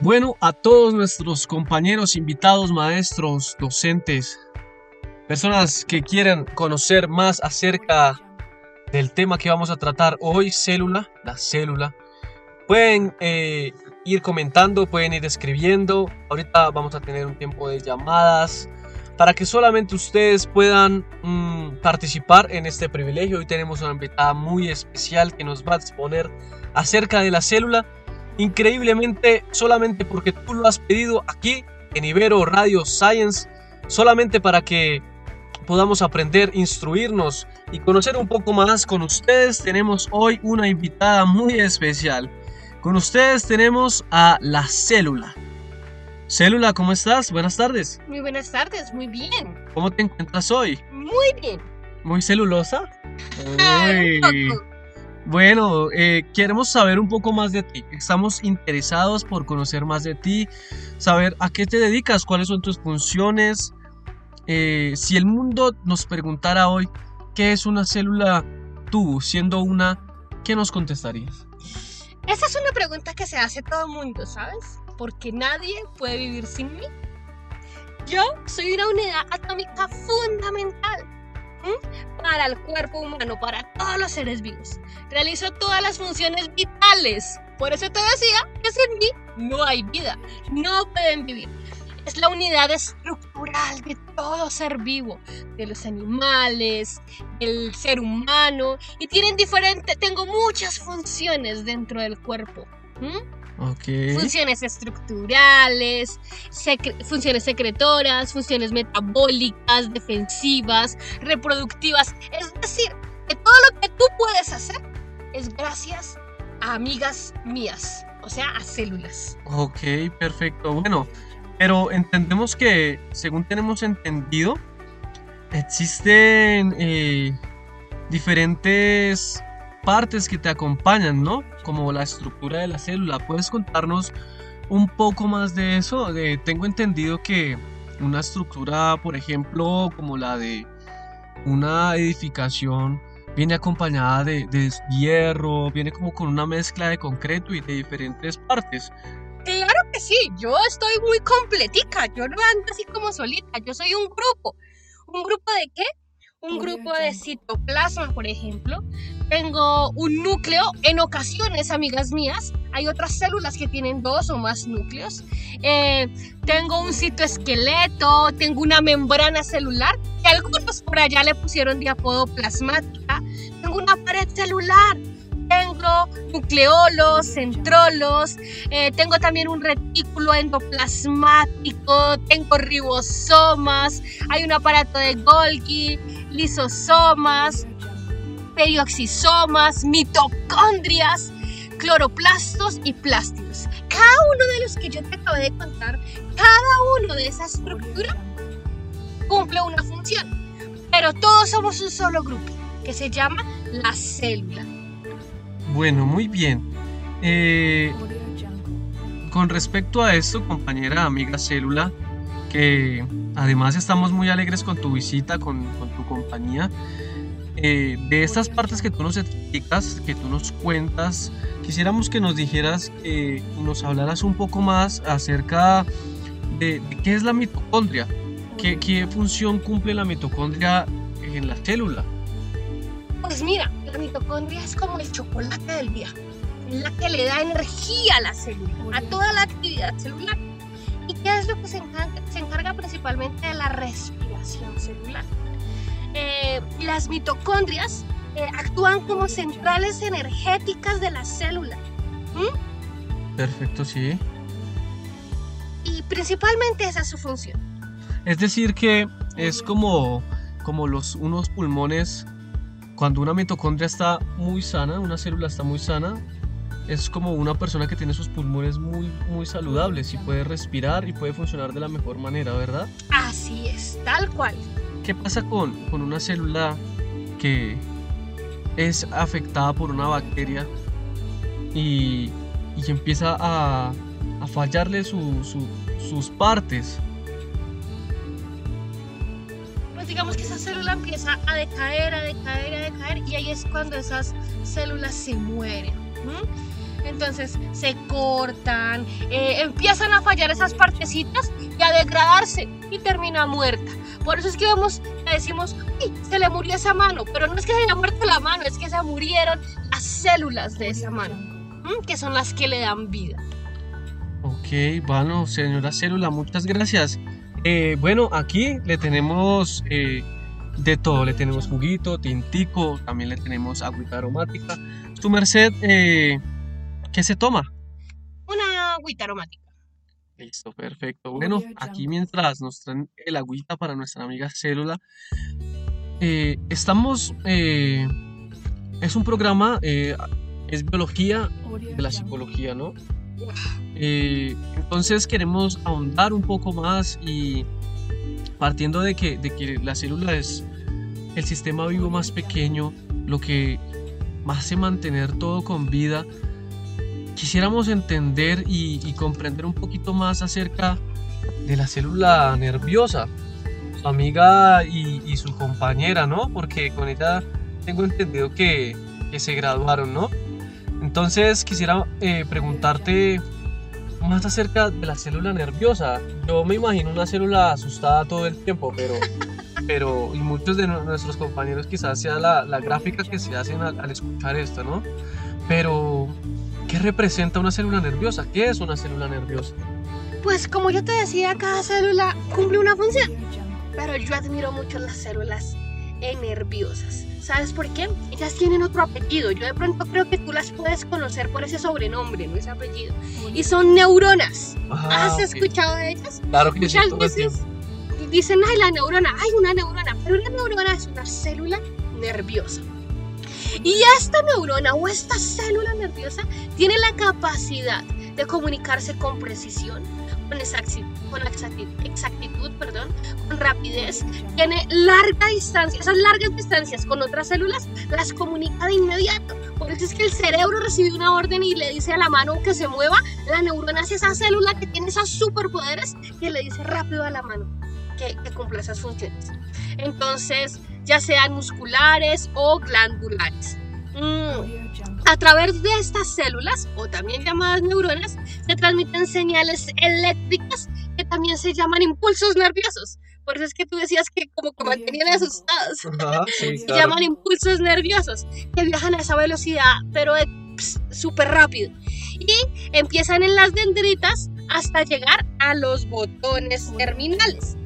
Bueno, a todos nuestros compañeros, invitados, maestros, docentes, personas que quieran conocer más acerca del tema que vamos a tratar hoy, célula, la célula, pueden eh, ir comentando, pueden ir escribiendo. Ahorita vamos a tener un tiempo de llamadas para que solamente ustedes puedan mm, participar en este privilegio. Hoy tenemos una invitada muy especial que nos va a exponer acerca de la célula increíblemente solamente porque tú lo has pedido aquí en Ibero Radio Science, solamente para que podamos aprender, instruirnos y conocer un poco más con ustedes, tenemos hoy una invitada muy especial. Con ustedes tenemos a la célula. Célula, ¿cómo estás? Buenas tardes. Muy buenas tardes, muy bien. ¿Cómo te encuentras hoy? Muy bien. ¿Muy celulosa? Uy. Bueno, eh, queremos saber un poco más de ti. Estamos interesados por conocer más de ti, saber a qué te dedicas, cuáles son tus funciones. Eh, si el mundo nos preguntara hoy qué es una célula, tú siendo una, ¿qué nos contestarías? Esa es una pregunta que se hace todo el mundo, ¿sabes? Porque nadie puede vivir sin mí. Yo soy una unidad atómica fundamental para el cuerpo humano, para todos los seres vivos. Realizo todas las funciones vitales. Por eso te decía que sin mí no hay vida, no pueden vivir. Es la unidad estructural de todo ser vivo, de los animales, del ser humano, y tienen diferentes, tengo muchas funciones dentro del cuerpo. Funciones estructurales, funciones secretoras, funciones metabólicas, defensivas, reproductivas. Es decir, que todo lo que tú puedes hacer es gracias a amigas mías, o sea, a células. Ok, perfecto. Bueno, pero entendemos que, según tenemos entendido, existen eh, diferentes partes que te acompañan, ¿no? Como la estructura de la célula. ¿Puedes contarnos un poco más de eso? tengo entendido que una estructura, por ejemplo, como la de una edificación, viene acompañada de, de hierro, viene como con una mezcla de concreto y de diferentes partes. Claro que sí, yo estoy muy completica, yo no ando así como solita, yo soy un grupo. ¿Un grupo de qué? un grupo de citoplasma, por ejemplo. Tengo un núcleo, en ocasiones, amigas mías, hay otras células que tienen dos o más núcleos. Eh, tengo un citoesqueleto, tengo una membrana celular, que algunos por allá le pusieron de apodo plasmática. Tengo una pared celular, tengo nucleolos, centrolos, eh, tengo también un retículo endoplasmático, tengo ribosomas, hay un aparato de Golgi, lisosomas, perioxisomas, mitocondrias, cloroplastos y plásticos. Cada uno de los que yo te acabo de contar, cada uno de esa estructura cumple una función. Pero todos somos un solo grupo, que se llama la célula. Bueno, muy bien. Eh, con respecto a esto, compañera, amiga célula, que además estamos muy alegres con tu visita, con, tu compañía. Eh, de estas partes que tú nos explicas, que tú nos cuentas, quisiéramos que nos dijeras, eh, nos hablaras un poco más acerca de, qué es la mitocondria, qué, función cumple la mitocondria en la célula. Pues mira, la mitocondria es como el chocolate del día, la que le da energía a la célula, a toda la actividad celular. ¿Y qué es lo que se encarga principalmente de la respiración celular? Eh, las mitocondrias eh, actúan como centrales energéticas de la célula. Perfecto, sí. Y principalmente esa es su función. Es decir, que es como, como los, unos pulmones cuando una mitocondria está muy sana, una célula está muy sana, es como una persona que tiene sus pulmones muy, muy saludables y puede respirar y puede funcionar de la mejor manera, ¿verdad? Así es, tal cual. ¿Qué pasa con, con una célula que es afectada por una bacteria y, y empieza a, a fallarle sus partes? digamos que esa célula empieza a decaer, a decaer, a decaer y ahí es cuando esas células se mueren. Entonces se cortan, eh, empiezan a fallar esas partecitas y a degradarse y termina muerta. Por eso es que vemos, decimos, ¡Uy, se le murió esa mano, pero no es que se haya muerto la mano, es que se murieron las células de esa mano, que son las que le dan vida. Ok, bueno, señora Célula, muchas gracias. Eh, bueno, aquí le tenemos eh, de todo, le tenemos juguito, tintico, también le tenemos agüita aromática. Su merced, eh, ¿qué se toma? Una agüita aromática. Listo, perfecto. Bueno, aquí mientras nos traen el agüita para nuestra amiga Célula, estamos, es un programa, es biología de la psicología, ¿no? Eh, entonces queremos ahondar un poco más y partiendo de que, de que la célula es el sistema vivo más pequeño, lo que más hace mantener todo con vida, quisiéramos entender y, comprender un poquito más acerca de la célula nerviosa, su amiga y, su compañera, ¿no? Porque con ella tengo entendido que, que se graduaron, ¿no? Entonces quisiera eh, preguntarte más acerca de la célula nerviosa. Yo me imagino una célula asustada todo el tiempo, pero, pero y muchos de nuestros compañeros quizás sea la, la gráfica que se hacen al, al, escuchar esto, ¿no? Pero, ¿qué representa una célula nerviosa? ¿Qué es una célula nerviosa? Pues como yo te decía, cada célula cumple una función, pero yo admiro mucho las células nerviosas. ¿Sabes por qué? Ellas tienen otro apellido. Yo de pronto creo que tú las puedes conocer por ese sobrenombre, no ese apellido. Y son neuronas. Ah, ¿Has escuchado de ellas? Claro que Muchas veces dicen, ay, la neurona, ay, una neurona. Pero una neurona es una célula nerviosa. Y esta neurona o esta célula nerviosa tiene la capacidad de comunicarse con precisión, con exactitud, con exactitud, perdón, con rapidez, tiene larga distancia, esas largas distancias con otras células las comunica de inmediato. Por eso es que el cerebro recibe una orden y le dice a la mano que se mueva, la neurona es esa célula que tiene esos superpoderes que le dice rápido a la mano que, cumple esas funciones. Entonces, ya sean musculares o glandulares. Mm. A través de estas células, o también llamadas neuronas, se transmiten señales eléctricas que también se llaman impulsos nerviosos. Por eso es que tú decías que como que mantenían asustados. se llaman impulsos nerviosos, que viajan a esa velocidad, pero súper rápido. Y empiezan en las dendritas hasta llegar a los botones terminales.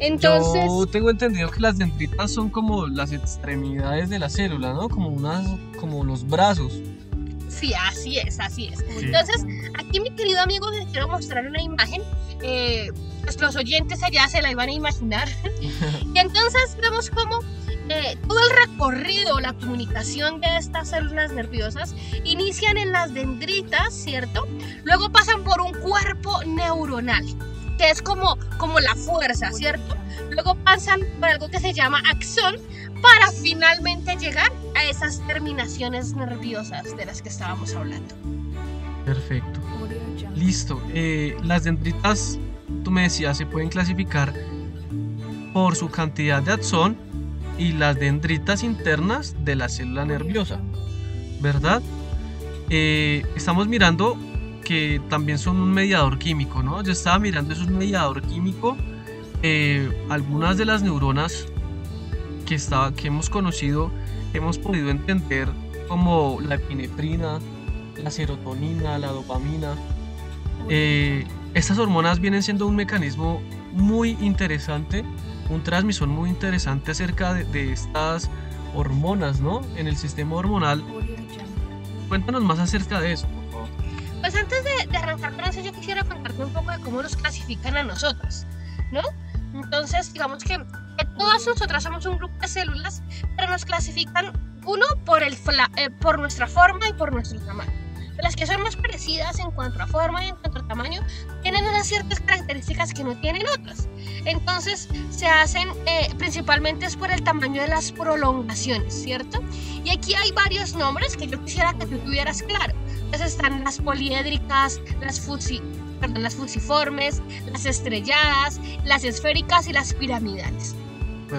Entonces, Yo tengo entendido que las dendritas son como las extremidades de la célula, ¿no? Como unas, como los brazos. Sí, así es, así es. Entonces, aquí mi querido amigo les quiero mostrar una imagen. Eh, pues los oyentes allá se la iban a imaginar. y entonces vemos cómo eh, todo el recorrido, la comunicación de estas células nerviosas inician en las dendritas, ¿cierto? Luego pasan por un cuerpo neuronal que es como, como la fuerza, ¿cierto? Luego pasan por algo que se llama axón para finalmente llegar a esas terminaciones nerviosas de las que estábamos hablando. Perfecto. Listo. Eh, las dendritas, tú me decías, se pueden clasificar por su cantidad de axón y las dendritas internas de la célula nerviosa, ¿verdad? Eh, estamos mirando que también son un mediador químico, ¿no? Yo estaba mirando, es un mediador químico. Eh, algunas de las neuronas que, estaba, que hemos conocido, hemos podido entender como la epinefrina, la serotonina, la dopamina. Eh, estas hormonas vienen siendo un mecanismo muy interesante, un transmisor muy interesante acerca de, de estas hormonas, ¿no? En el sistema hormonal. Cuéntanos más acerca de eso. Pues antes de, arrancar con eso, yo quisiera contarte un poco de cómo nos clasifican a nosotros, ¿no? Entonces, digamos que, todas nosotras somos un grupo de células, pero nos clasifican uno por, el eh, por nuestra forma y por nuestro tamaño. Las que son más parecidas en cuanto a forma y en cuanto a tamaño tienen unas ciertas características que no tienen otras. Entonces se hacen eh, principalmente es por el tamaño de las prolongaciones, ¿cierto? Y aquí hay varios nombres que yo quisiera que tú tuvieras claro están las poliédricas, las, fusi, perdón, las fusiformes, las estrelladas, las esféricas y las piramidales.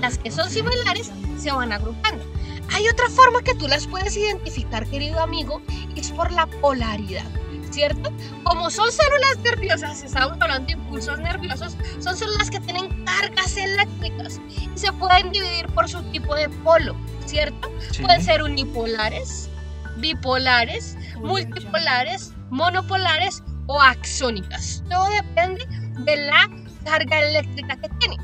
Las que son similares se van agrupando. Hay otra forma que tú las puedes identificar, querido amigo, es por la polaridad. ¿Cierto? Como son células nerviosas, estamos hablando de impulsos nerviosos, son células que tienen cargas eléctricas y se pueden dividir por su tipo de polo, ¿cierto? Pueden ser unipolares, bipolares, multipolares, monopolares o axónicas. Todo depende de la carga eléctrica que tiene.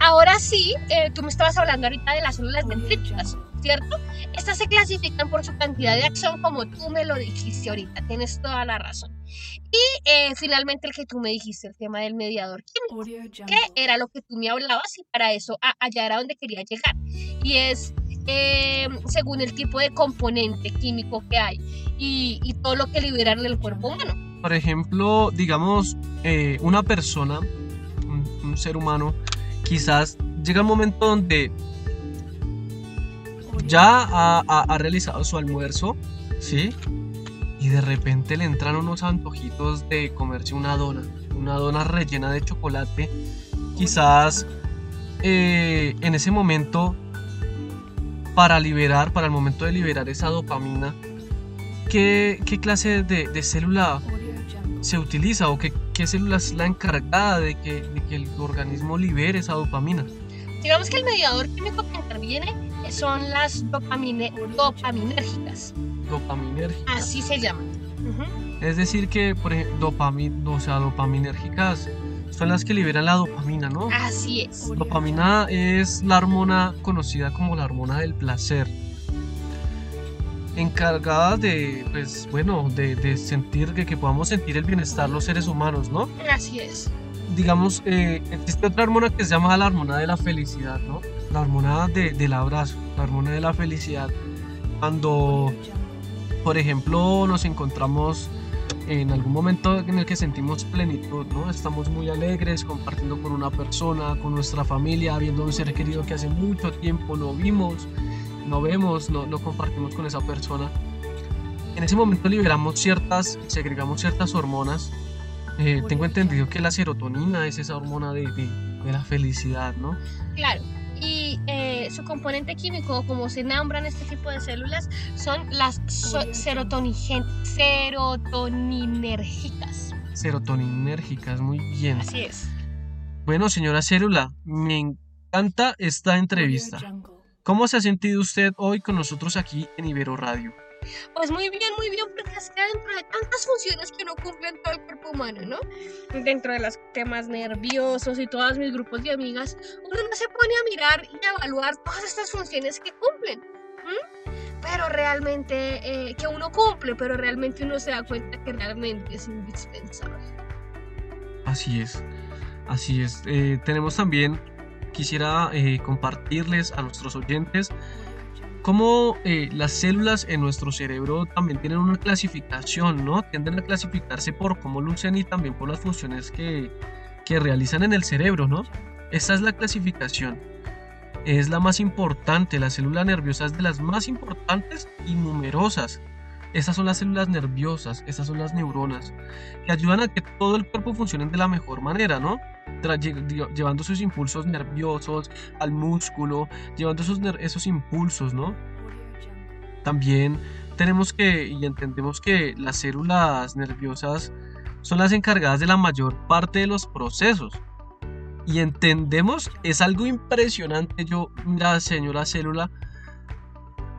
Ahora sí, eh, tú me estabas hablando ahorita de las células dendríticas, ¿cierto? Estas se clasifican por su cantidad de acción, como tú me lo dijiste ahorita, tienes toda la razón. Y eh, finalmente el que tú me dijiste, el tema del mediador químico, que era lo que tú me hablabas y para eso allá era donde quería llegar. Y es eh, según el tipo de componente químico que hay y, y todo lo que liberan del cuerpo humano. Por ejemplo, digamos, una persona, un ser humano, quizás llega un momento donde ya ha, realizado su almuerzo, ¿sí? Y de repente le entran unos antojitos de comerse una dona, una dona rellena de chocolate. Quizás eh, en ese momento, para liberar, para el momento de liberar esa dopamina, ¿qué, clase de, célula se utiliza o qué, célula es la encargada de que, de que el organismo libere esa dopamina? Digamos que el mediador químico que interviene son las dopamine, dopaminérgicas. Dopaminérgicas. Así se llaman. Es decir, que, por ejemplo, dopamin, o sea, dopaminérgicas son las que liberan la dopamina, ¿no? Así es. Dopamina es la hormona conocida como la hormona del placer. Encargada de, pues, bueno, de, sentir, que, que podamos sentir el bienestar los seres humanos, ¿no? Así es. Digamos, eh, existe otra hormona que se llama la hormona de la felicidad, ¿no? La hormona del abrazo, la hormona de la felicidad. Cuando, por ejemplo, nos encontramos en algún momento en el que sentimos plenitud, ¿no? Estamos muy alegres compartiendo con una persona, con nuestra familia, viendo un ser querido que hace mucho tiempo no vimos, no vemos, no, no compartimos con esa persona. En ese momento liberamos ciertas, segregamos ciertas hormonas. Eh, tengo entendido que la serotonina es esa hormona de, de, de la felicidad, ¿no? Claro su componente químico, como se nombran este tipo de células, son las serotoninérgicas. Serotoninérgicas, muy bien. Así es. Bueno, señora Célula, me encanta esta entrevista. ¿Cómo se ha sentido usted hoy con nosotros aquí en Ibero Radio? Pues muy bien, muy bien, porque es que dentro de tantas funciones que no cumplen todo el cuerpo humano, ¿no? Dentro de los temas nerviosos y todos mis grupos de amigas, uno no se pone a mirar y a evaluar todas estas funciones que cumplen. Pero realmente, eh, que uno cumple, pero realmente uno se da cuenta que realmente es indispensable. Así es, así es. Eh, tenemos también, quisiera eh, compartirles a nuestros oyentes cómo eh, las células en nuestro cerebro también tienen una clasificación, ¿no? Tienden a clasificarse por cómo lucen y también por las funciones que, que realizan en el cerebro, ¿no? Esa es la clasificación. Es la más importante, la célula nerviosa es de las más importantes y numerosas. Esas son las células nerviosas, esas son las neuronas, que ayudan a que todo el cuerpo funcione de la mejor manera, ¿no? llevando sus impulsos nerviosos al músculo, llevando esos, esos impulsos, ¿no? También tenemos que y entendemos que las células nerviosas son las encargadas de la mayor parte de los procesos. Y entendemos, es algo impresionante, yo, mira, señora célula,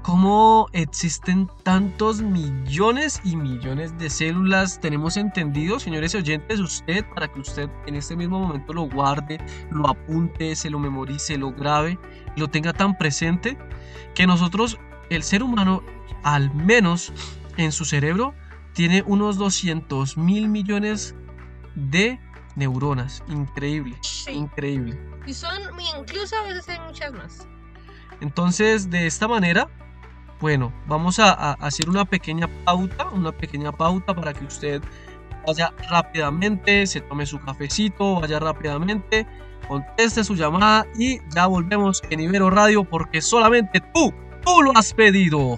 cómo existen tantos millones y millones de células. Tenemos entendido, señores oyentes, usted, para que usted en este mismo momento lo guarde, lo apunte, se lo memorice, lo grabe, lo tenga tan presente, que nosotros, el ser humano, al menos en su cerebro, tiene unos 200 mil millones de neuronas. Increíble, increíble. Y son, incluso a veces hay muchas más. Entonces, de esta manera, bueno, vamos a, hacer una pequeña pauta, una pequeña pauta para que usted vaya rápidamente, se tome su cafecito, vaya rápidamente, conteste su llamada y ya volvemos en Ibero Radio porque solamente tú, tú lo has pedido.